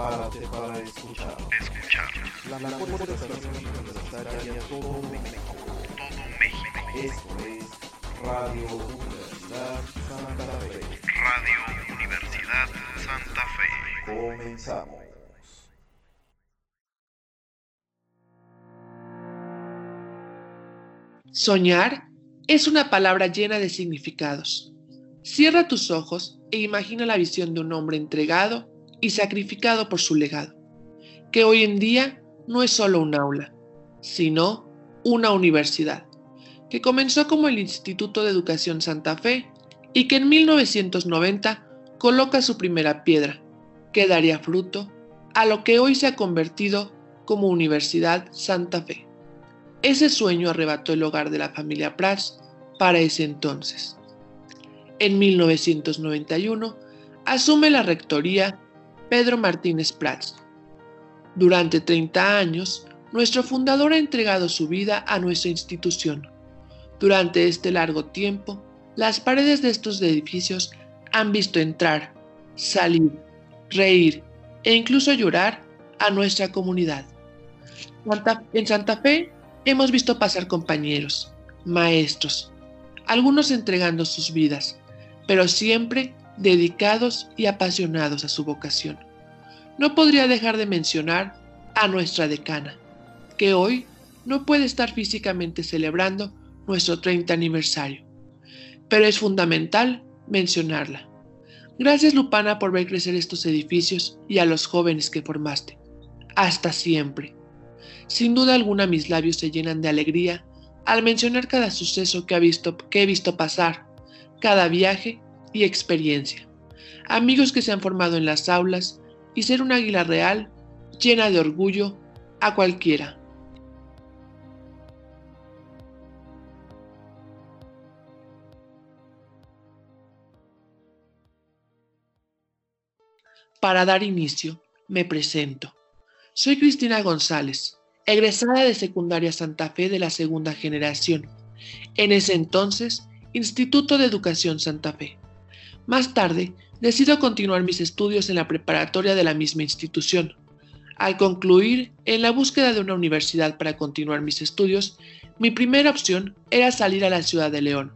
Prepárate para escuchar. Escuchar. La mejor estación universitaria de todo México. Todo México. Esto es Radio Universidad Santa Fe. Radio Universidad Santa Fe. Comenzamos. Soñar es una palabra llena de significados. Cierra tus ojos e imagina la visión de un hombre entregado y sacrificado por su legado, que hoy en día no es solo un aula, sino una universidad, que comenzó como el Instituto de Educación Santa Fe y que en 1990 coloca su primera piedra, que daría fruto a lo que hoy se ha convertido como Universidad Santa Fe. Ese sueño arrebató el hogar de la familia Prats para ese entonces. En 1991 asume la rectoría Pedro Martínez Prats. Durante 30 años, nuestro fundador ha entregado su vida a nuestra institución. Durante este largo tiempo, las paredes de estos edificios han visto entrar, salir, reír e incluso llorar a nuestra comunidad. en Santa Fe hemos visto pasar compañeros, maestros, algunos entregando sus vidas, pero siempre dedicados y apasionados a su vocación. No podría dejar de mencionar a nuestra decana, que hoy no puede estar físicamente celebrando nuestro 30 aniversario, pero es fundamental mencionarla. Gracias Lupana por ver crecer estos edificios y a los jóvenes que formaste. Hasta siempre. Sin duda alguna mis labios se llenan de alegría al mencionar cada suceso que, ha visto, que he visto pasar, cada viaje y experiencia. Amigos que se han formado en las aulas y ser un águila real llena de orgullo a cualquiera. Para dar inicio, me presento. Soy Cristina González, egresada de secundaria Santa Fe de la segunda generación. En ese entonces, Instituto de Educación Santa Fe. Más tarde, decido continuar mis estudios en la preparatoria de la misma institución. Al concluir en la búsqueda de una universidad para continuar mis estudios, mi primera opción era salir a la ciudad de León.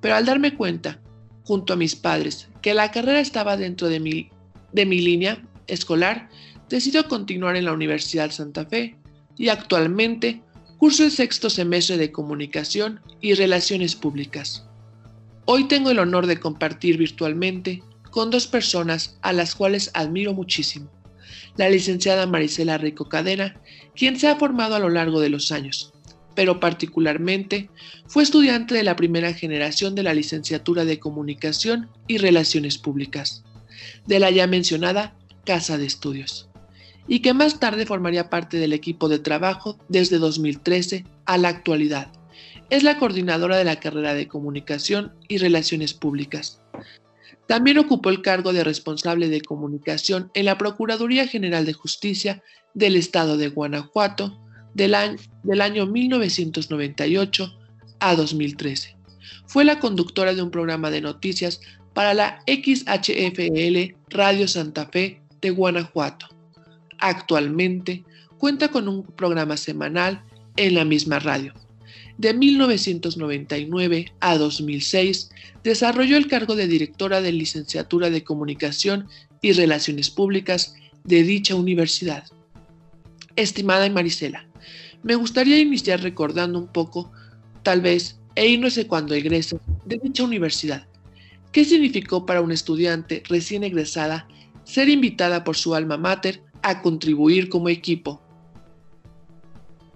Pero al darme cuenta, junto a mis padres, que la carrera estaba dentro de mi, de mi línea escolar, decido continuar en la Universidad Santa Fe y actualmente curso el sexto semestre de Comunicación y Relaciones Públicas. Hoy tengo el honor de compartir virtualmente con dos personas a las cuales admiro muchísimo. La licenciada Marisela Rico Cadena, quien se ha formado a lo largo de los años, pero particularmente fue estudiante de la primera generación de la licenciatura de Comunicación y Relaciones Públicas, de la ya mencionada Casa de Estudios y que más tarde formaría parte del equipo de trabajo desde 2013 a la actualidad. Es la coordinadora de la carrera de Comunicación y Relaciones Públicas. También ocupó el cargo de responsable de comunicación en la Procuraduría General de Justicia del Estado de Guanajuato del año, del año 1998 a 2013. Fue la conductora de un programa de noticias para la XHFL Radio Santa Fe de Guanajuato. Actualmente cuenta con un programa semanal en la misma radio. De 1999 a 2006 desarrolló el cargo de directora de licenciatura de Comunicación y Relaciones Públicas de dicha universidad. Estimada Marisela, me gustaría iniciar recordando un poco, tal vez, e irnos de cuando egresa de dicha universidad. ¿Qué significó para un estudiante recién egresada ser invitada por su alma mater a contribuir como equipo.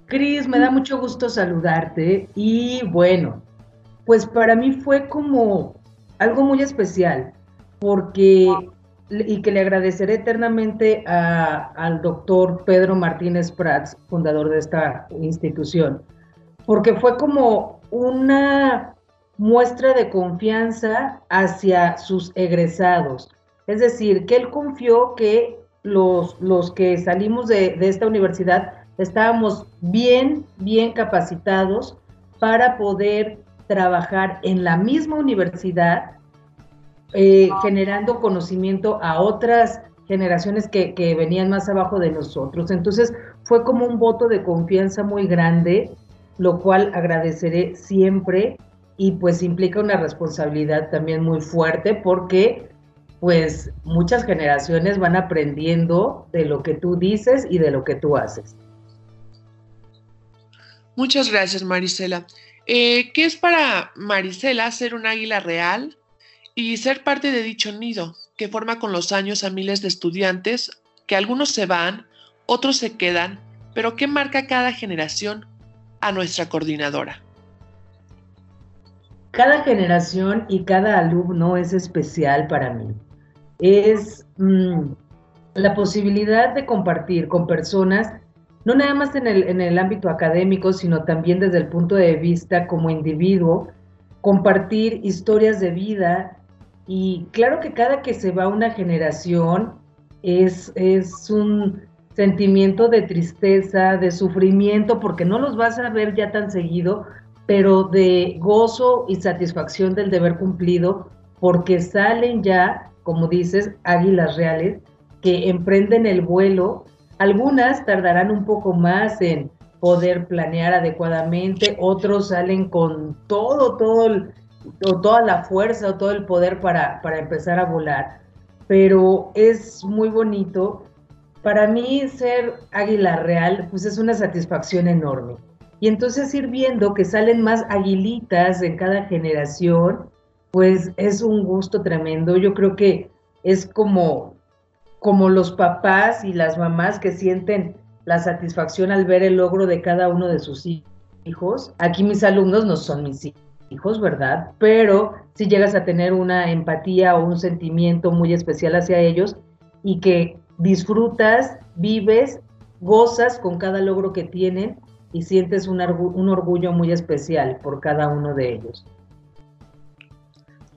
Cris, me da mucho gusto saludarte y bueno, pues para mí fue como algo muy especial porque y que le agradeceré eternamente al doctor Pedro Martínez Prats, fundador de esta institución, porque fue como una muestra de confianza hacia sus egresados. Es decir, que él confió que los, los que salimos de, esta universidad estábamos bien, bien capacitados para poder trabajar en la misma universidad, eh, generando conocimiento a otras generaciones que, que venían más abajo de nosotros. Entonces fue como un voto de confianza muy grande, lo cual agradeceré siempre y pues implica una responsabilidad también muy fuerte porque pues muchas generaciones van aprendiendo de lo que tú dices y de lo que tú haces. Muchas gracias, Marisela. Eh, ¿Qué es para Marisela ser un águila real y ser parte de dicho nido que forma con los años a miles de estudiantes, que algunos se van, otros se quedan, pero que marca cada generación a nuestra coordinadora? Cada generación y cada alumno es especial para mí es mm, la posibilidad de compartir con personas, no nada más en el, en el ámbito académico, sino también desde el punto de vista como individuo, compartir historias de vida. Y claro que cada que se va una generación es, es un sentimiento de tristeza, de sufrimiento, porque no los vas a ver ya tan seguido, pero de gozo y satisfacción del deber cumplido, porque salen ya como dices, águilas reales, que emprenden el vuelo. Algunas tardarán un poco más en poder planear adecuadamente, otros salen con todo, todo, toda la fuerza o todo el poder para, para empezar a volar. Pero es muy bonito. Para mí ser águila real, pues es una satisfacción enorme. Y entonces ir viendo que salen más aguilitas en cada generación, pues es un gusto tremendo. Yo creo que es como, como los papás y las mamás que sienten la satisfacción al ver el logro de cada uno de sus hijos. Aquí mis alumnos no son mis hijos, ¿verdad? Pero si llegas a tener una empatía o un sentimiento muy especial hacia ellos y que disfrutas, vives, gozas con cada logro que tienen y sientes un orgullo muy especial por cada uno de ellos.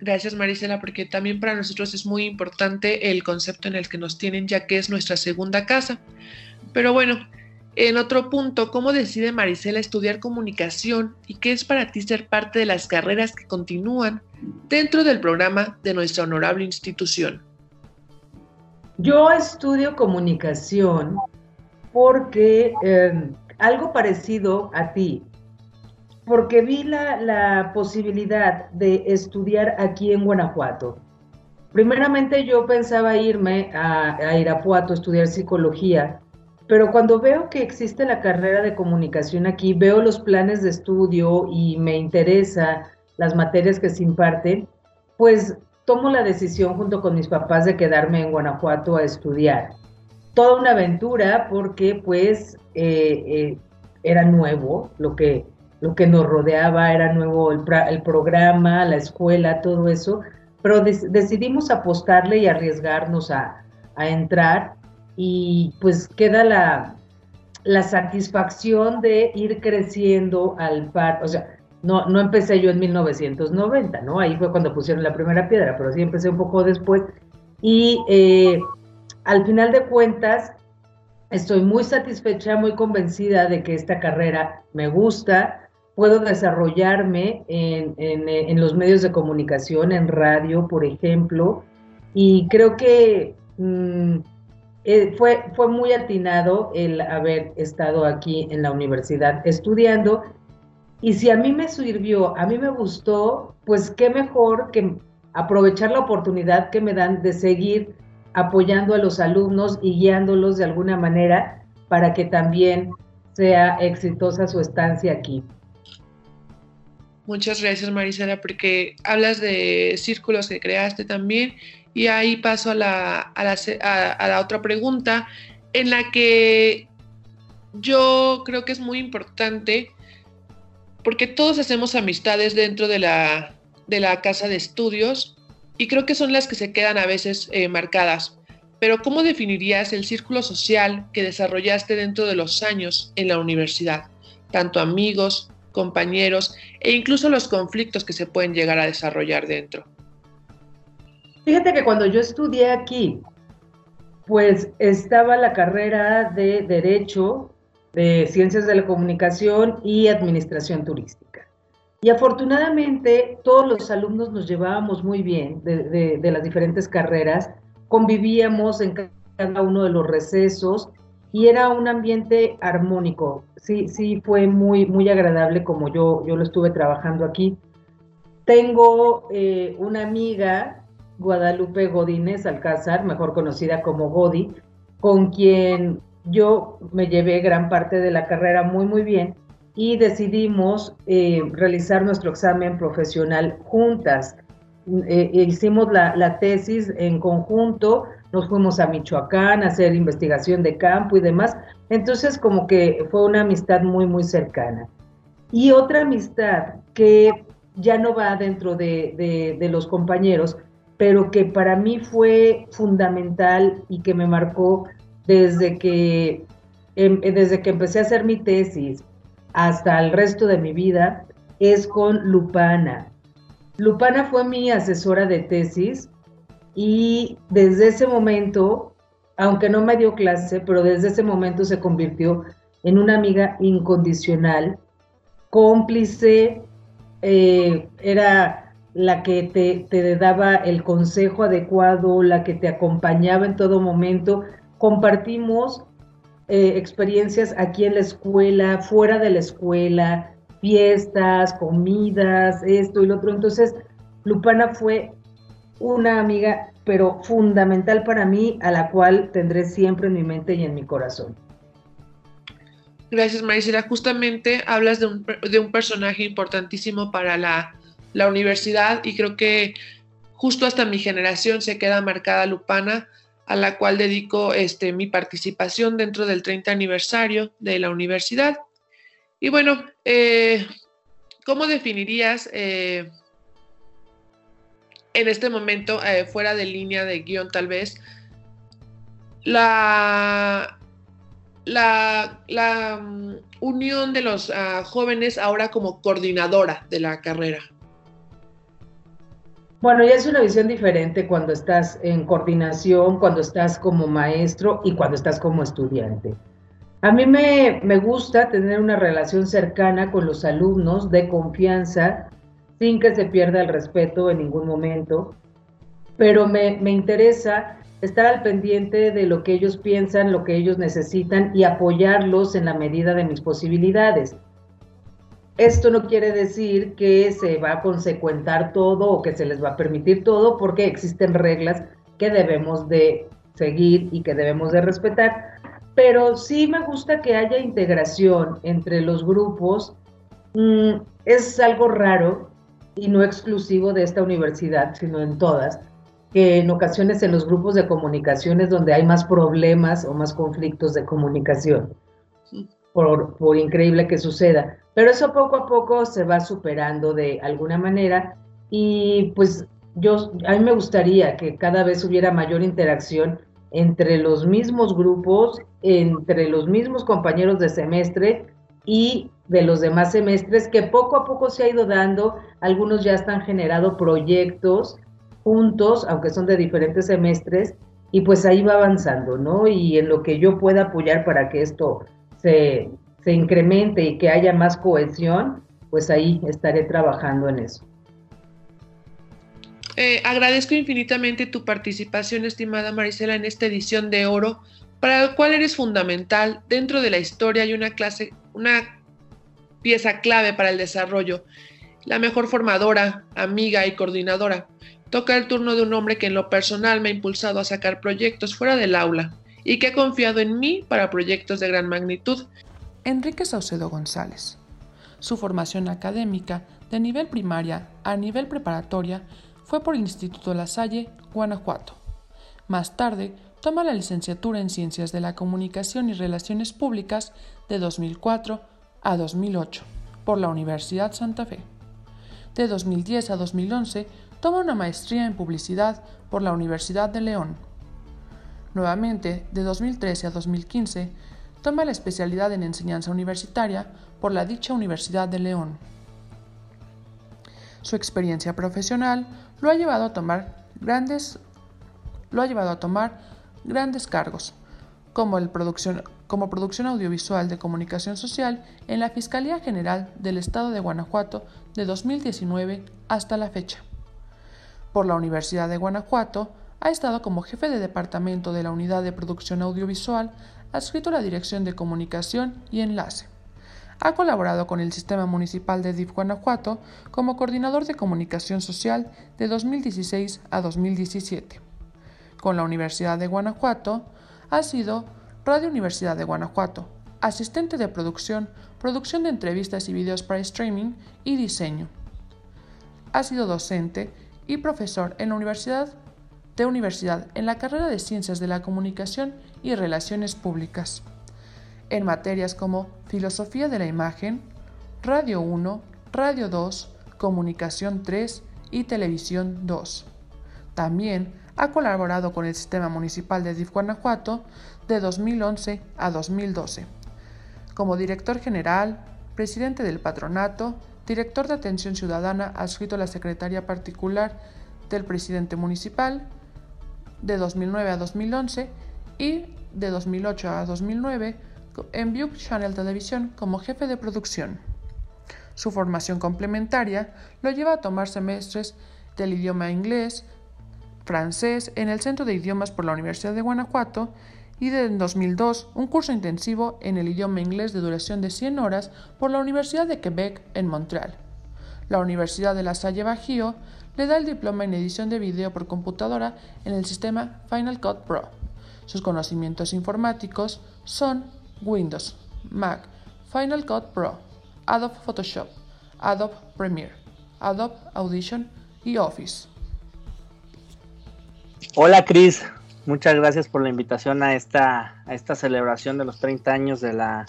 Gracias Marisela, porque también para nosotros es muy importante el concepto en el que nos tienen, ya que es nuestra segunda casa. Pero bueno, en otro punto, ¿cómo decide Marisela estudiar comunicación y qué es para ti ser parte de las carreras que continúan dentro del programa de nuestra honorable institución? Yo estudio comunicación porque eh, algo parecido a ti, porque vi la, posibilidad de estudiar aquí en Guanajuato. Primeramente yo pensaba irme a, a Irapuato a estudiar psicología, pero cuando veo que existe la carrera de comunicación aquí, veo los planes de estudio y me interesa las materias que se imparten, pues tomo la decisión junto con mis papás de quedarme en Guanajuato a estudiar. Toda una aventura porque pues eh, eh, era nuevo lo que, lo que nos rodeaba, era nuevo el, programa, la escuela, todo eso, pero decidimos apostarle y arriesgarnos a, entrar y pues queda la, la satisfacción de ir creciendo al par, o sea, no, no empecé yo en 1990, ¿no? Ahí fue cuando pusieron la primera piedra, pero sí empecé un poco después. Y eh, al final de cuentas, estoy muy satisfecha, muy convencida de que esta carrera me gusta, puedo desarrollarme en, los medios de comunicación, en radio, por ejemplo, y creo que mm, eh, fue, fue muy atinado el haber estado aquí en la universidad estudiando. Y si a mí me sirvió, a mí me gustó, pues qué mejor que aprovechar la oportunidad que me dan de seguir apoyando a los alumnos y guiándolos de alguna manera para que también sea exitosa su estancia aquí. Muchas gracias Marisela porque hablas de círculos que creaste también y ahí paso a la, a la, a, la otra pregunta en la que yo creo que es muy importante porque todos hacemos amistades dentro de la, de la casa de estudios y creo que son las que se quedan a veces eh, marcadas. Pero ¿cómo definirías el círculo social que desarrollaste dentro de los años en la universidad? Tanto amigos, compañeros e incluso los conflictos que se pueden llegar a desarrollar dentro. Fíjate que cuando yo estudié aquí, pues estaba la carrera de Derecho, de Ciencias de la Comunicación y Administración Turística. Y afortunadamente todos los alumnos nos llevábamos muy bien de, las diferentes carreras, convivíamos en cada uno de los recesos y era un ambiente armónico. Sí, sí, fue muy, muy agradable como yo, yo lo estuve trabajando aquí. Tengo eh, una amiga, Guadalupe Godínez Alcázar, mejor conocida como Godi, con quien yo me llevé gran parte de la carrera muy, muy bien y decidimos eh, realizar nuestro examen profesional juntas. Eh, hicimos la, la, tesis en conjunto, nos fuimos a Michoacán a hacer investigación de campo y demás. Entonces como que fue una amistad muy, muy cercana. Y otra amistad que ya no va dentro de, de, los compañeros, pero que para mí fue fundamental y que me marcó desde que, em, desde que empecé a hacer mi tesis hasta el resto de mi vida, es con Lupana. Lupana fue mi asesora de tesis y desde ese momento, aunque no me dio clase, pero desde ese momento se convirtió en una amiga incondicional, cómplice, eh, era la que te, daba el consejo adecuado, la que te acompañaba en todo momento. Compartimos eh, experiencias aquí en la escuela, fuera de la escuela, fiestas, comidas, esto y lo otro. Entonces, Lupana fue una amiga, pero fundamental para mí, a la cual tendré siempre en mi mente y en mi corazón. Gracias, Marisela. Justamente hablas de un, de un personaje importantísimo para la, la, universidad y creo que justo hasta mi generación se queda marcada Lupana, a la cual dedico este, mi participación dentro del 30 aniversario de la universidad. Y bueno, eh, ¿cómo definirías eh, en este momento, eh, fuera de línea de guion tal vez, la, la, la um, unión de los uh, jóvenes ahora como coordinadora de la carrera? Bueno, ya es una visión diferente cuando estás en coordinación, cuando estás como maestro y cuando estás como estudiante. A mí me, me, gusta tener una relación cercana con los alumnos de confianza, sin que se pierda el respeto en ningún momento, pero me, me interesa estar al pendiente de lo que ellos piensan, lo que ellos necesitan y apoyarlos en la medida de mis posibilidades. Esto no quiere decir que se va a consecuentar todo o que se les va a permitir todo, porque existen reglas que debemos de seguir y que debemos de respetar. Pero sí me gusta que haya integración entre los grupos. Mm, es algo raro y no exclusivo de esta universidad, sino en todas, que en ocasiones en los grupos de comunicación es donde hay más problemas o más conflictos de comunicación, por, por increíble que suceda. Pero eso poco a poco se va superando de alguna manera y pues yo, a mí me gustaría que cada vez hubiera mayor interacción entre los mismos grupos, entre los mismos compañeros de semestre y de los demás semestres, que poco a poco se ha ido dando, algunos ya están generando proyectos juntos, aunque son de diferentes semestres, y pues ahí va avanzando, ¿no? Y en lo que yo pueda apoyar para que esto se, se incremente y que haya más cohesión, pues ahí estaré trabajando en eso. Eh, agradezco infinitamente tu participación, estimada Marisela, en esta edición de Oro, para la cual eres fundamental dentro de la historia y una clase, una pieza clave para el desarrollo, la mejor formadora, amiga y coordinadora. Toca el turno de un hombre que en lo personal me ha impulsado a sacar proyectos fuera del aula y que ha confiado en mí para proyectos de gran magnitud Enrique Saucedo González. Su formación académica de nivel primaria a nivel preparatoria fue por el Instituto La Salle, Guanajuato. Más tarde, toma la licenciatura en Ciencias de la Comunicación y Relaciones Públicas de 2004 a 2008 por la Universidad Santa Fe. De 2010 a 2011, toma una maestría en Publicidad por la Universidad de León. Nuevamente, de 2013 a 2015, Toma la especialidad en enseñanza universitaria por la dicha Universidad de León. Su experiencia profesional lo ha llevado a tomar grandes, lo ha llevado a tomar grandes cargos, como, el producción, como producción audiovisual de comunicación social en la Fiscalía General del Estado de Guanajuato de 2019 hasta la fecha. Por la Universidad de Guanajuato Ha estado como jefe de departamento de la Unidad de Producción Audiovisual, adscrito a la Dirección de Comunicación y Enlace. Ha colaborado con el Sistema Municipal de DIF Guanajuato como coordinador de comunicación social de 2016 a 2017. Con la Universidad de Guanajuato, ha sido Radio Universidad de Guanajuato, asistente de producción, producción de entrevistas y videos para streaming y diseño. Ha sido docente y profesor en la Universidad de Universidad en la carrera de Ciencias de la Comunicación y Relaciones Públicas, en materias como Filosofía de la Imagen, Radio 1, Radio 2, Comunicación 3 y Televisión 2. También ha colaborado con el Sistema Municipal de DIF Guanajuato de 2011 a 2012, como director general, presidente del patronato, director de atención ciudadana adscrito a la Secretaría Particular del Presidente Municipal, de 2009 a 2011 y de 2008 a 2009 en Buke Channel Televisión como jefe de producción. Su formación complementaria lo lleva a tomar semestres del idioma inglés, francés en el Centro de Idiomas por la Universidad de Guanajuato y de 2002 un curso intensivo en el idioma inglés de duración de 100 horas por la Universidad de Quebec en Montreal. La Universidad de La Salle Bajío le da el diploma en edición de video por computadora en el sistema Final Cut Pro. Sus conocimientos informáticos son Windows, Mac, Final Cut Pro, Adobe Photoshop, Adobe Premiere, Adobe Audition y Office. Hola Cris, muchas gracias por la invitación a esta, a esta celebración de los 30 años de la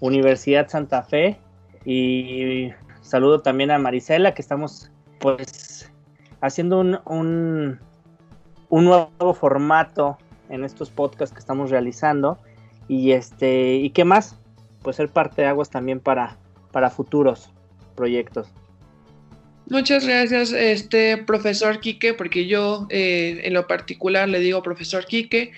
Universidad Santa Fe y saludo también a Marisela que estamos pues haciendo un, un, nuevo formato en estos podcasts que estamos realizando. Y este, ¿y qué más? Pues ser parte de Aguas también para, para futuros proyectos. Muchas gracias, este profesor Quique, porque yo eh, en lo particular le digo profesor Quique,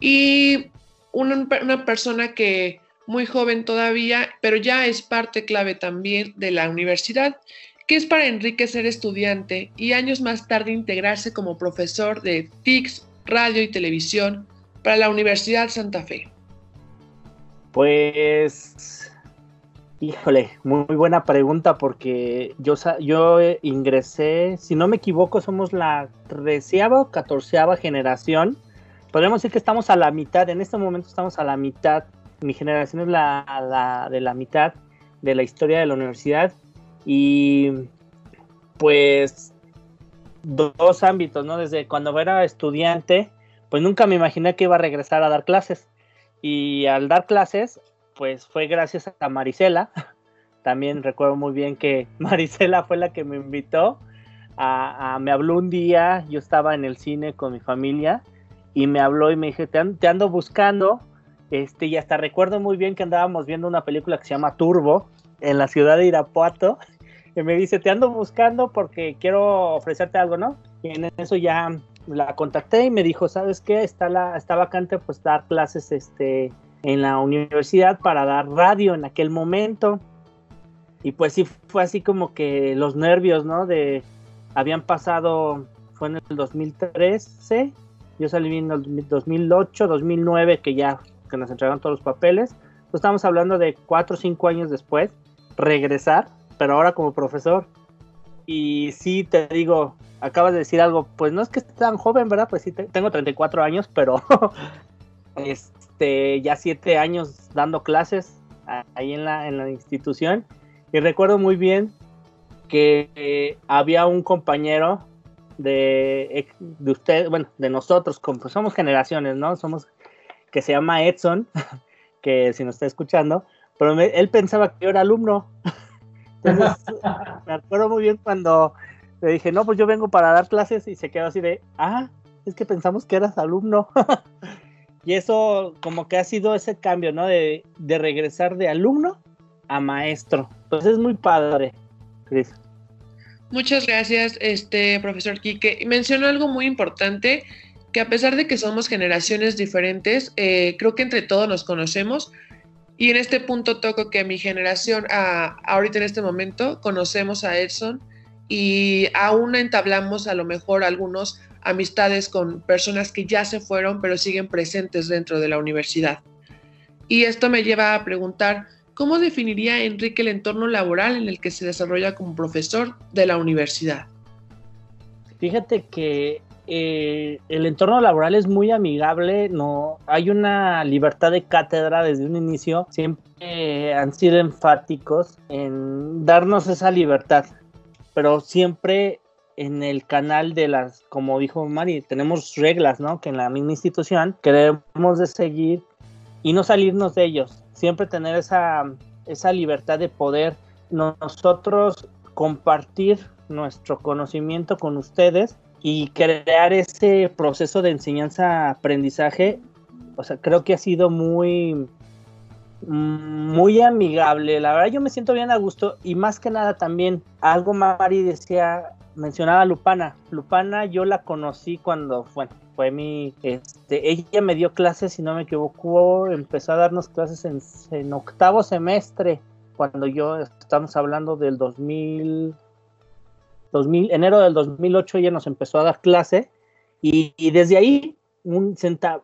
y una, una, persona que muy joven todavía, pero ya es parte clave también de la universidad que es para Enrique ser estudiante y años más tarde integrarse como profesor de TICS, radio y televisión para la Universidad Santa Fe? Pues, híjole, muy buena pregunta porque yo, yo ingresé, si no me equivoco, somos la treceava o catorceava generación. Podríamos decir que estamos a la mitad, en este momento estamos a la mitad. Mi generación es la, la de la mitad de la historia de la universidad y pues dos ámbitos, ¿no? Desde cuando era estudiante, pues nunca me imaginé que iba a regresar a dar clases. Y al dar clases, pues fue gracias a Marisela. También recuerdo muy bien que Marisela fue la que me invitó. A, me habló un día, yo estaba en el cine con mi familia y me habló y me dije, te, te ando buscando. Este, y hasta recuerdo muy bien que andábamos viendo una película que se llama Turbo en la ciudad de Irapuato, y me dice, te ando buscando porque quiero ofrecerte algo, ¿no? Y en eso ya la contacté y me dijo, ¿sabes qué? Está, la, está vacante pues dar clases este, en la universidad para dar radio en aquel momento. Y pues sí, fue así como que los nervios, ¿no? De, habían pasado, fue en el 2013, yo salí en el 2008, 2009, que ya que nos entregaron todos los papeles. Pues estamos hablando de cuatro o cinco años después regresar, pero ahora como profesor. Y sí, te digo, acabas de decir algo, pues no es que esté tan joven, ¿verdad? Pues sí, tengo 34 años, pero este, ya siete años dando clases ahí en la, en la institución. Y recuerdo muy bien que eh, había un compañero de, de usted, bueno, de nosotros, como pues somos generaciones, ¿no? Somos, que se llama Edson, que si nos está escuchando, pero él pensaba que yo era alumno. Entonces, me acuerdo muy bien cuando le dije, no, pues yo vengo para dar clases y se quedó así de, ah, es que pensamos que eras alumno. Y eso como que ha sido ese cambio, ¿no? De, de regresar de alumno a maestro. Entonces es muy padre, Cris. Muchas gracias, este profesor Quique. Mencionó algo muy importante, que a pesar de que somos generaciones diferentes, eh, creo que entre todos nos conocemos, y en este punto toco que mi generación, ahorita en este momento, conocemos a Edson y aún entablamos a lo mejor algunos amistades con personas que ya se fueron pero siguen presentes dentro de la universidad. Y esto me lleva a preguntar, ¿cómo definiría Enrique el entorno laboral en el que se desarrolla como profesor de la universidad? Fíjate que eh, el entorno laboral es muy amigable, no hay una libertad de cátedra desde un inicio, siempre han sido enfáticos en darnos esa libertad, pero siempre en el canal de las, como dijo Mari, tenemos reglas, ¿no? Que en la misma institución queremos de seguir y no salirnos de ellos, siempre tener esa, esa libertad de poder nosotros compartir nuestro conocimiento con ustedes y crear ese proceso de enseñanza-aprendizaje, o sea, creo que ha sido muy, muy amigable. La verdad, yo me siento bien a gusto y más que nada también, algo Mari decía, mencionaba Lupana. Lupana yo la conocí cuando, bueno, fue mi, este, ella me dio clases, si no me equivoco, empezó a darnos clases en, en octavo semestre, cuando yo, estamos hablando del 2000 2000, enero del 2008 ella nos empezó a dar clase y, desde ahí, un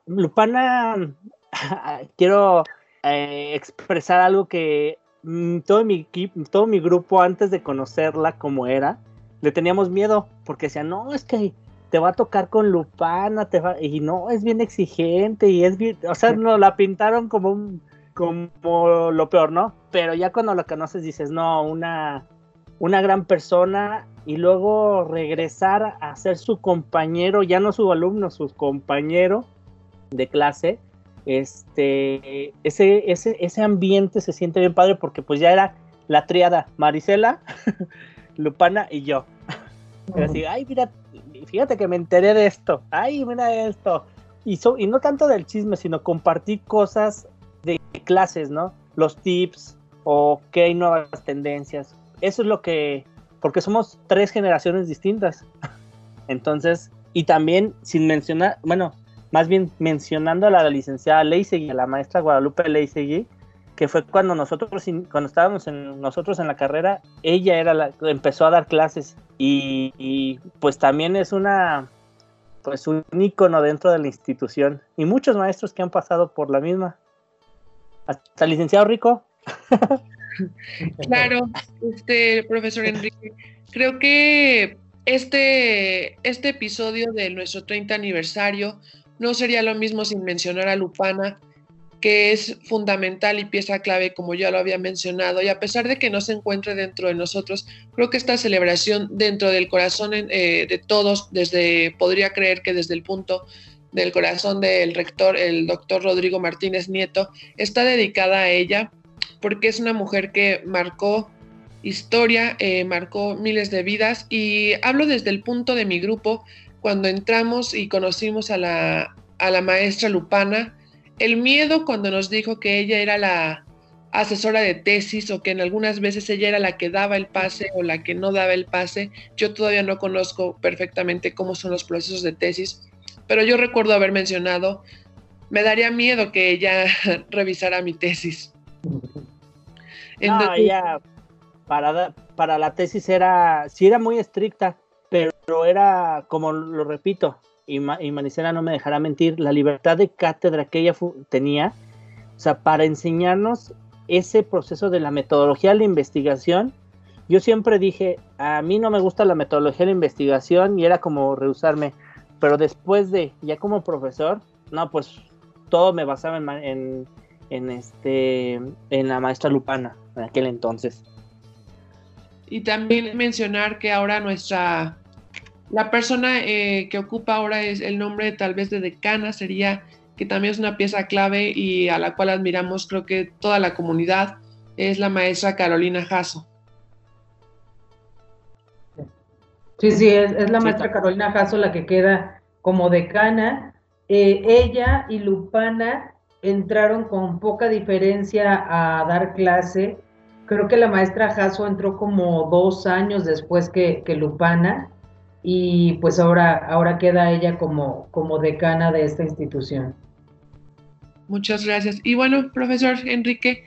Lupana, quiero eh, expresar algo que mm, todo mi todo mi grupo antes de conocerla como era, le teníamos miedo porque decían, no, es que te va a tocar con Lupana, te va, y no, es bien exigente y es bien, o sea, nos la pintaron como un, como lo peor, ¿no? Pero ya cuando la conoces dices, no, una, una gran persona y luego regresar a ser su compañero, ya no su alumno, su compañero de clase, este, ese, ese, ese ambiente se siente bien padre porque pues ya era la triada, Marisela, Lupana y yo. Era así, ay, mira, fíjate que me enteré de esto, ay, mira esto. Y, y no tanto del chisme, sino compartir cosas de clases, ¿no? Los tips o qué hay nuevas tendencias. Eso es lo que porque somos tres generaciones distintas. Entonces, y también sin mencionar, bueno, más bien mencionando a la licenciada Leisegui, a la maestra Guadalupe Leisegui, que fue cuando nosotros, cuando estábamos en, nosotros en la carrera, ella era la empezó a dar clases y, pues también es una, pues un ícono dentro de la institución y muchos maestros que han pasado por la misma. Hasta licenciado Rico. Claro, este profesor Enrique, creo que este, este episodio de nuestro 30 aniversario no sería lo mismo sin mencionar a Lupana, que es fundamental y pieza clave, como ya lo había mencionado, y a pesar de que no se encuentre dentro de nosotros, creo que esta celebración dentro del corazón eh, de todos, desde, podría creer que desde el punto del corazón del rector, el doctor Rodrigo Martínez Nieto, está dedicada a ella porque es una mujer que marcó historia, eh, marcó miles de vidas. Y hablo desde el punto de mi grupo, cuando entramos y conocimos a la, a la maestra Lupana, el miedo cuando nos dijo que ella era la asesora de tesis o que en algunas veces ella era la que daba el pase o la que no daba el pase. Yo todavía no conozco perfectamente cómo son los procesos de tesis, pero yo recuerdo haber mencionado, me daría miedo que ella revisara mi tesis no, ella para, para la tesis era, sí era muy estricta, pero era, como lo repito, y, Manicela no me dejará mentir, la libertad de cátedra que ella tenía, o sea, para enseñarnos ese proceso de la metodología de la investigación, yo siempre dije, a mí no me gusta la metodología de la investigación y era como rehusarme, pero después de, ya como profesor, no, pues todo me basaba en, en este en la maestra Lupana en aquel entonces. Y también mencionar que ahora nuestra la persona eh, que ocupa ahora es el nombre tal vez de decana sería que también es una pieza clave y a la cual admiramos creo que toda la comunidad es la maestra Carolina Jasso. Sí, sí, es, la maestra Carolina Jasso la que queda como decana. Eh, ella y Lupana entraron con poca diferencia a dar clase. Creo que la maestra Jasso entró como dos años después que, Lupana y pues ahora, ahora queda ella como, como decana de esta institución. Muchas gracias. Y bueno, profesor Enrique,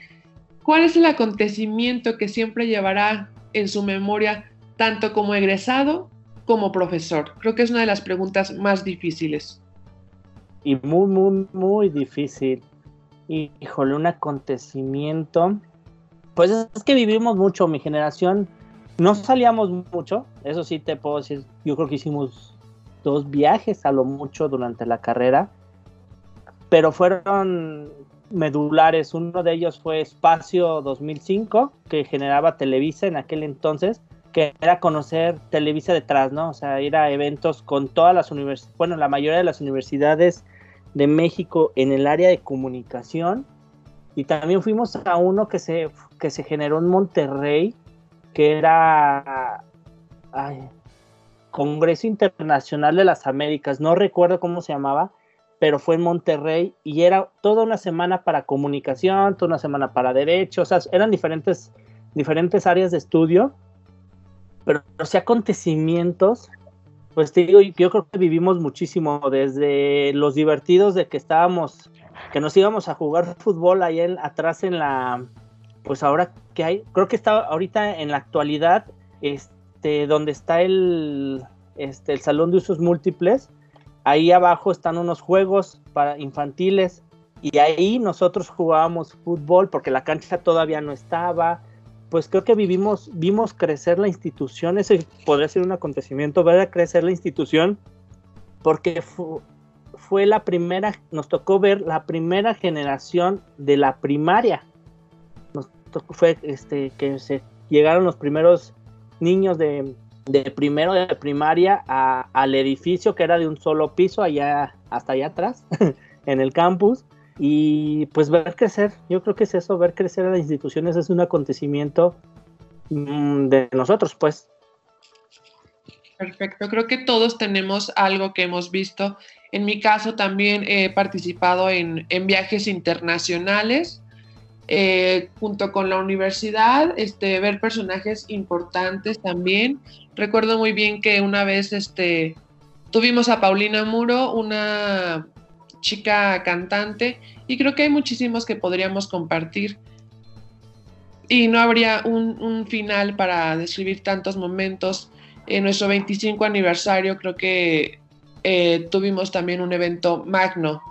¿cuál es el acontecimiento que siempre llevará en su memoria tanto como egresado como profesor? Creo que es una de las preguntas más difíciles. Y muy, muy, muy difícil. Híjole, un acontecimiento. Pues es que vivimos mucho, mi generación. No salíamos mucho, eso sí te puedo decir. Yo creo que hicimos dos viajes a lo mucho durante la carrera, pero fueron medulares. Uno de ellos fue Espacio 2005, que generaba Televisa en aquel entonces, que era conocer Televisa detrás, ¿no? O sea, ir a eventos con todas las universidades, bueno, la mayoría de las universidades de México en el área de comunicación. Y también fuimos a uno que se, que se generó en Monterrey, que era Congreso Internacional de las Américas, no recuerdo cómo se llamaba, pero fue en Monterrey y era toda una semana para comunicación, toda una semana para derecho, o sea, eran diferentes, diferentes áreas de estudio, pero los acontecimientos, pues te digo, yo creo que vivimos muchísimo, desde los divertidos de que estábamos, que nos íbamos a jugar fútbol ahí atrás en la, pues ahora que hay, creo que está ahorita en la actualidad, este, donde está el, este, el salón de usos múltiples, Ahí abajo están unos juegos para infantiles y ahí nosotros jugábamos fútbol porque la cancha todavía no estaba. Pues creo que vivimos, vimos crecer la institución, ese podría ser un acontecimiento, ver crecer la institución, porque fue la primera, nos tocó ver la primera generación de la primaria. Fue este, que se llegaron los primeros niños de de primero de primaria al edificio que era de un solo piso allá hasta allá atrás en el campus. Y pues ver crecer yo creo que es eso ver crecer a las instituciones es un acontecimiento mm, de nosotros pues. Perfecto creo que todos tenemos algo que hemos visto. En mi caso también he participado en, en viajes internacionales eh, junto con la universidad, este, ver personajes importantes también. Recuerdo muy bien que una vez este, tuvimos a Paulina Muro, una chica cantante, y creo que hay muchísimos que podríamos compartir. Y no habría un, final para describir tantos momentos. En nuestro 25 aniversario creo que eh, tuvimos también un evento magno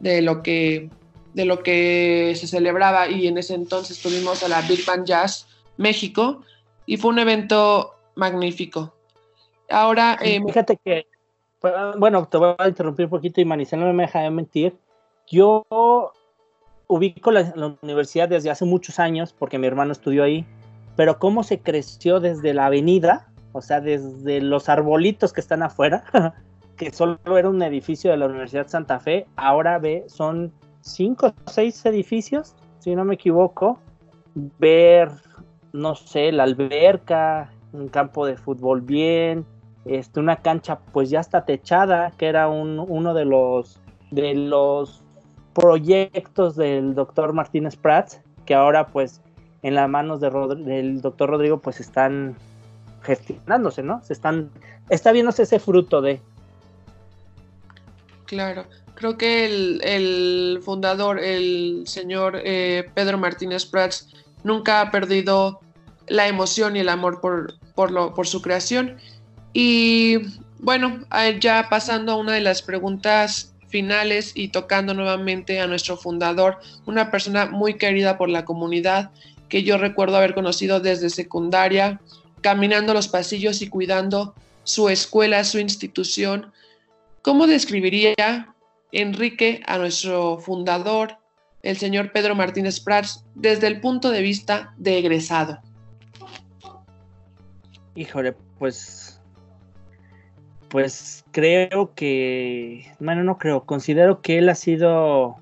de lo que de lo que se celebraba y en ese entonces tuvimos a la Big Band Jazz México y fue un evento magnífico. Ahora... Eh, fíjate que, pues, bueno, te voy a interrumpir un poquito y Manicela no me deja de mentir. Yo ubico la, la, universidad desde hace muchos años porque mi hermano estudió ahí, pero cómo se creció desde la avenida, o sea, desde los arbolitos que están afuera, que solo era un edificio de la Universidad Santa Fe, ahora ve, son cinco o seis edificios, si no me equivoco, ver, no sé, la alberca, un campo de fútbol bien, este, una cancha pues ya está techada, que era un, uno de los, de los proyectos del doctor Martínez Prats, que ahora pues en las manos de del doctor Rodrigo pues están gestionándose, ¿no? Se están, está viéndose ese fruto de... Claro, Creo que el, fundador, el señor eh, Pedro Martínez Prats, nunca ha perdido la emoción y el amor por, por, su creación. Y bueno, ya pasando a una de las preguntas finales y tocando nuevamente a nuestro fundador, una persona muy querida por la comunidad que yo recuerdo haber conocido desde secundaria, caminando los pasillos y cuidando su escuela, su institución. ¿Cómo describiría Enrique a nuestro fundador, el señor Pedro Martínez Prats, desde el punto de vista de egresado? Híjole, pues. Pues creo que. Bueno, no creo. Considero que él ha sido.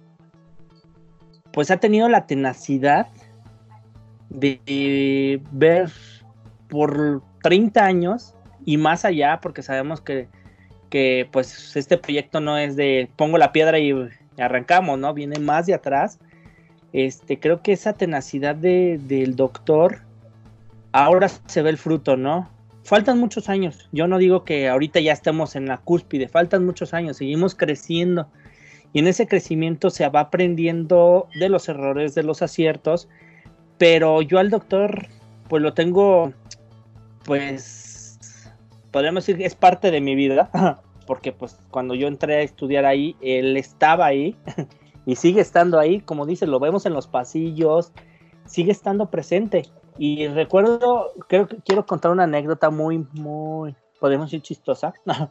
Pues ha tenido la tenacidad de ver por 30 años y más allá, porque sabemos que que pues este proyecto no es de pongo la piedra y arrancamos, ¿no? Viene más de atrás. Este, creo que esa tenacidad del doctor ahora se ve el fruto, ¿no? Faltan muchos años. Yo no digo que ahorita ya estemos en la cúspide, faltan muchos años, seguimos creciendo. Y en ese crecimiento se va aprendiendo de los errores, de los aciertos. Pero yo al doctor, pues lo tengo pues, podríamos decir que es parte de mi vida, porque pues cuando yo entré a estudiar ahí, él estaba ahí y sigue estando ahí, como dice, lo vemos en los pasillos, sigue estando presente. Y recuerdo, creo que quiero contar una anécdota muy, muy, podemos decir chistosa.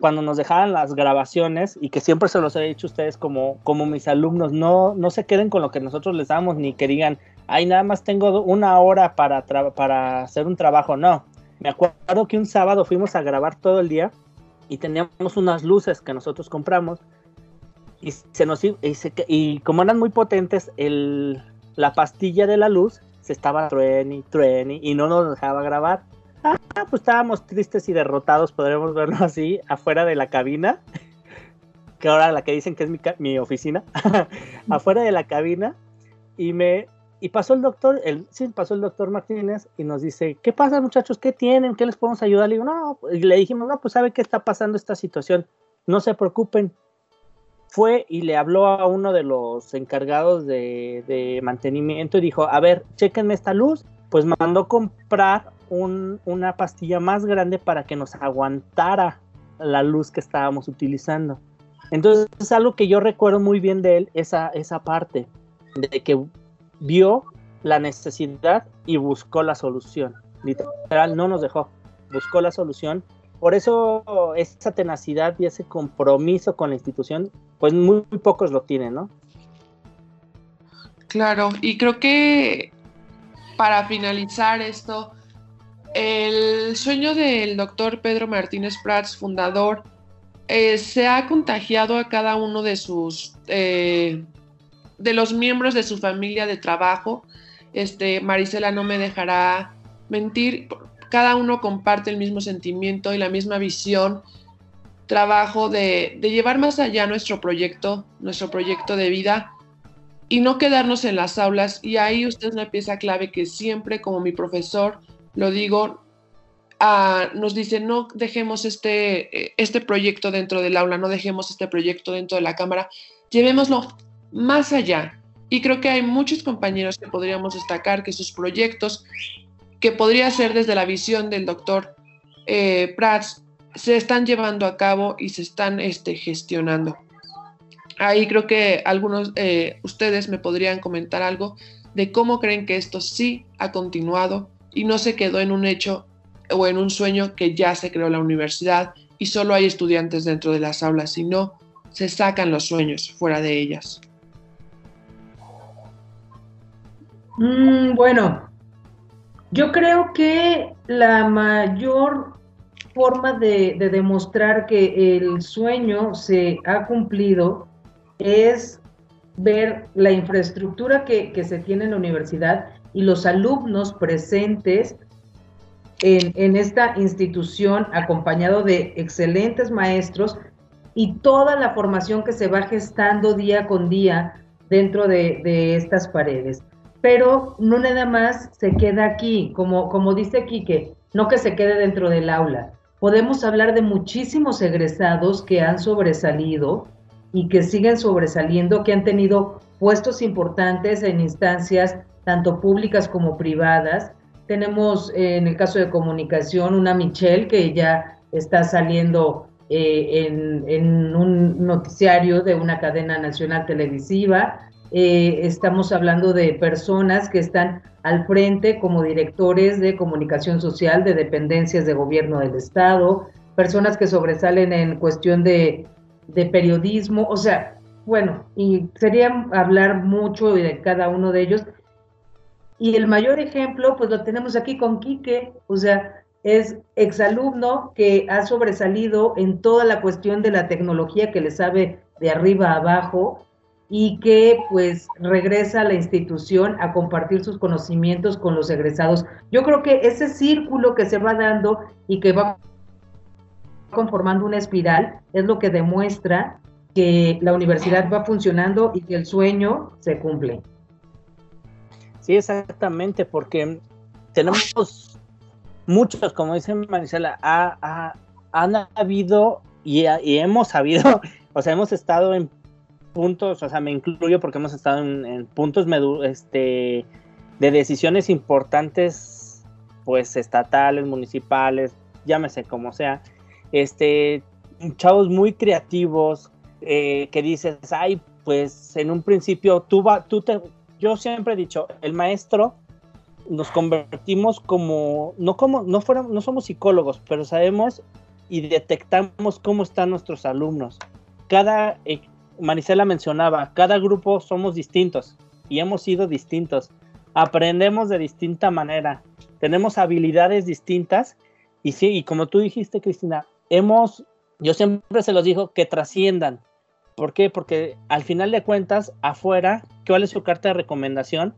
cuando nos dejaban las grabaciones y que siempre se los he dicho a ustedes como, como mis alumnos, no, no se queden con lo que nosotros les damos ni que digan, ay, nada más tengo una hora para, para hacer un trabajo. No, me acuerdo que un sábado fuimos a grabar todo el día y teníamos unas luces que nosotros compramos y, se nos, y, y como eran muy potentes, el, la pastilla de la luz se estaba trueni, trueni y no nos dejaba grabar. Ah, pues estábamos tristes y derrotados, podremos verlo así, afuera de la cabina, que ahora la que dicen que es mi, mi oficina, afuera de la cabina, y me, y pasó el doctor, el, sí, pasó el doctor Martínez y nos dice, ¿qué pasa muchachos? ¿Qué tienen? ¿Qué les podemos ayudar? Le digo, no, y le dijimos, no, pues sabe qué está pasando esta situación, no se preocupen. Fue y le habló a uno de los encargados de, de mantenimiento y dijo, a ver, chequenme esta luz, pues mandó comprar una pastilla más grande para que nos aguantara la luz que estábamos utilizando. Entonces es algo que yo recuerdo muy bien de él, esa, esa parte, de que vio la necesidad y buscó la solución. Literal, no nos dejó, buscó la solución. Por eso esa tenacidad y ese compromiso con la institución, pues muy, pocos lo tienen, ¿no? Claro, y creo que para finalizar esto, el sueño del doctor Pedro Martínez Prats, fundador, eh, se ha contagiado a cada uno de sus, eh, de los miembros de su familia de trabajo. Este, Marisela no me dejará mentir, cada uno comparte el mismo sentimiento y la misma visión, trabajo de, llevar más allá nuestro proyecto, nuestro proyecto de vida y no quedarnos en las aulas. Y ahí usted es una pieza clave que siempre como mi profesor, lo digo, ah, nos dice, no dejemos este, eh, este proyecto dentro del aula, no dejemos este proyecto dentro de la cámara, llevémoslo más allá. Y creo que hay muchos compañeros que podríamos destacar que sus proyectos, que podría ser desde la visión del doctor eh, Prats, se están llevando a cabo y se están este, gestionando. Ahí creo que algunos eh, ustedes me podrían comentar algo de cómo creen que esto sí ha continuado y no se quedó en un hecho o en un sueño que ya se creó la universidad y solo hay estudiantes dentro de las aulas, sino se sacan los sueños fuera de ellas. Mm, bueno, yo creo que la mayor forma de, demostrar que el sueño se ha cumplido es ver la infraestructura que, que se tiene en la universidad y los alumnos presentes en, esta institución, acompañado de excelentes maestros y toda la formación que se va gestando día con día dentro de, estas paredes. Pero no nada más se queda aquí, como, como dice Quique, no que se quede dentro del aula. Podemos hablar de muchísimos egresados que han sobresalido y que siguen sobresaliendo, que han tenido puestos importantes en instancias tanto públicas como privadas. Tenemos eh, en el caso de comunicación una Michelle que ya está saliendo eh, en, un noticiario de una cadena nacional televisiva. Eh, estamos hablando de personas que están al frente como directores de comunicación social de dependencias de gobierno del Estado, personas que sobresalen en cuestión de, de periodismo, o sea, bueno, y sería hablar mucho de cada uno de ellos, y el mayor ejemplo, pues lo tenemos aquí con Quique, o sea, es exalumno que ha sobresalido en toda la cuestión de la tecnología que le sabe de arriba a abajo y que pues regresa a la institución a compartir sus conocimientos con los egresados. Yo creo que ese círculo que se va dando y que va conformando una espiral es lo que demuestra que la universidad va funcionando y que el sueño se cumple. Sí, exactamente, porque tenemos muchos, como dice Marisela, han habido y, hemos sabido, o sea, hemos estado en puntos, o sea, me incluyo porque hemos estado en, puntos este, de decisiones importantes pues estatales, municipales, llámese como sea, este, chavos muy creativos, eh, que dices, ay, pues en un principio tú, va, tú te, yo siempre he dicho, el maestro nos convertimos como, no como, no fuéramos, no somos psicólogos, pero sabemos y detectamos cómo están nuestros alumnos. Cada, Marisela mencionaba, cada grupo somos distintos y hemos sido distintos. Aprendemos de distinta manera, tenemos habilidades distintas y sí, y como tú dijiste, Cristina, hemos, yo siempre se los digo, que trasciendan. ¿Por qué? Porque al final de cuentas, afuera, ¿cuál es su carta de recomendación?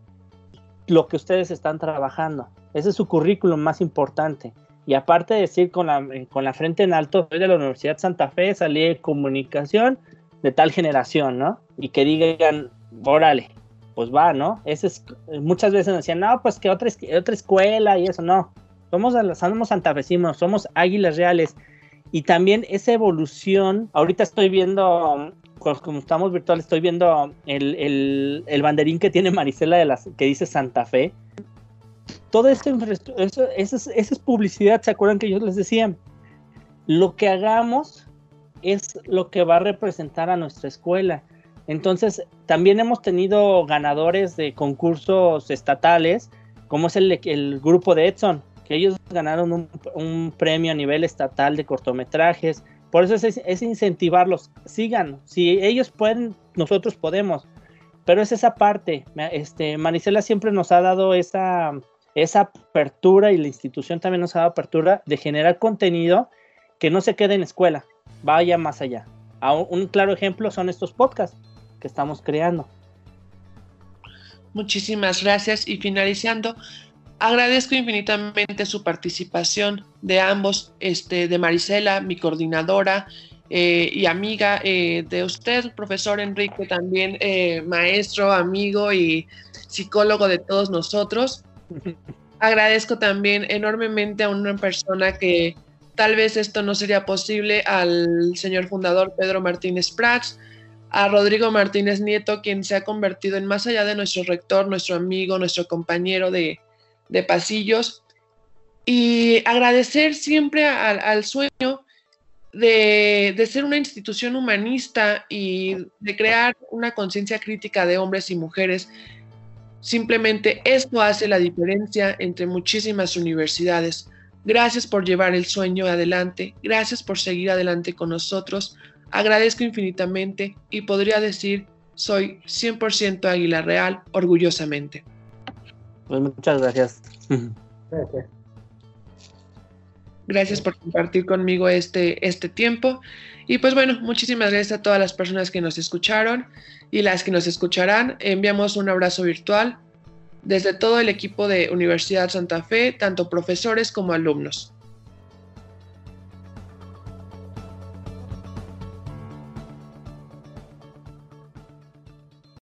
Lo que ustedes están trabajando. Ese es su currículum más importante. Y aparte de decir con la, con la frente en alto, soy de la Universidad Santa Fe, salí de comunicación de tal generación, ¿no? Y que digan, órale, pues va, ¿no? Ese es, muchas veces decían, no, pues que otra, otra escuela y eso, no. Somos, somos santafesinos, somos águilas reales. Y también esa evolución, ahorita estoy viendo, pues, como estamos virtuales, estoy viendo el, el, el banderín que tiene Marisela de las, que dice Santa Fe. Todo esto, eso, eso, es, es publicidad, ¿se acuerdan que yo les decía? Lo que hagamos es lo que va a representar a nuestra escuela. Entonces, también hemos tenido ganadores de concursos estatales, como es el, grupo de Edson, que ellos ganaron un, premio a nivel estatal de cortometrajes. Por eso es, incentivarlos, sigan, si ellos pueden, nosotros podemos. Pero es esa parte, este, Marisela siempre nos ha dado esa, esa apertura y la institución también nos ha dado apertura de generar contenido que no se quede en la escuela, vaya más allá. Un claro ejemplo son estos podcasts que estamos creando. Muchísimas gracias y finalizando, agradezco infinitamente su participación de ambos, este, de Marisela, mi coordinadora eh, y amiga, eh, de usted, profesor Enrique, también eh, maestro, amigo y psicólogo de todos nosotros. Agradezco también enormemente a una persona que tal vez esto no sería posible, al señor fundador Pedro Martínez Prats, a Rodrigo Martínez Nieto, quien se ha convertido en más allá de nuestro rector, nuestro amigo, nuestro compañero de, pasillos, y agradecer siempre al, sueño de, ser una institución humanista y de crear una conciencia crítica de hombres y mujeres. Simplemente esto hace la diferencia entre muchísimas universidades. Gracias por llevar el sueño adelante, gracias por seguir adelante con nosotros. Agradezco infinitamente y podría decir, soy 100% Águila Real, orgullosamente. Pues muchas gracias. Gracias. Gracias por compartir conmigo este, este tiempo. Y pues bueno, muchísimas gracias a todas las personas que nos escucharon y las que nos escucharán. Enviamos un abrazo virtual desde todo el equipo de Universidad Santa Fe, tanto profesores como alumnos.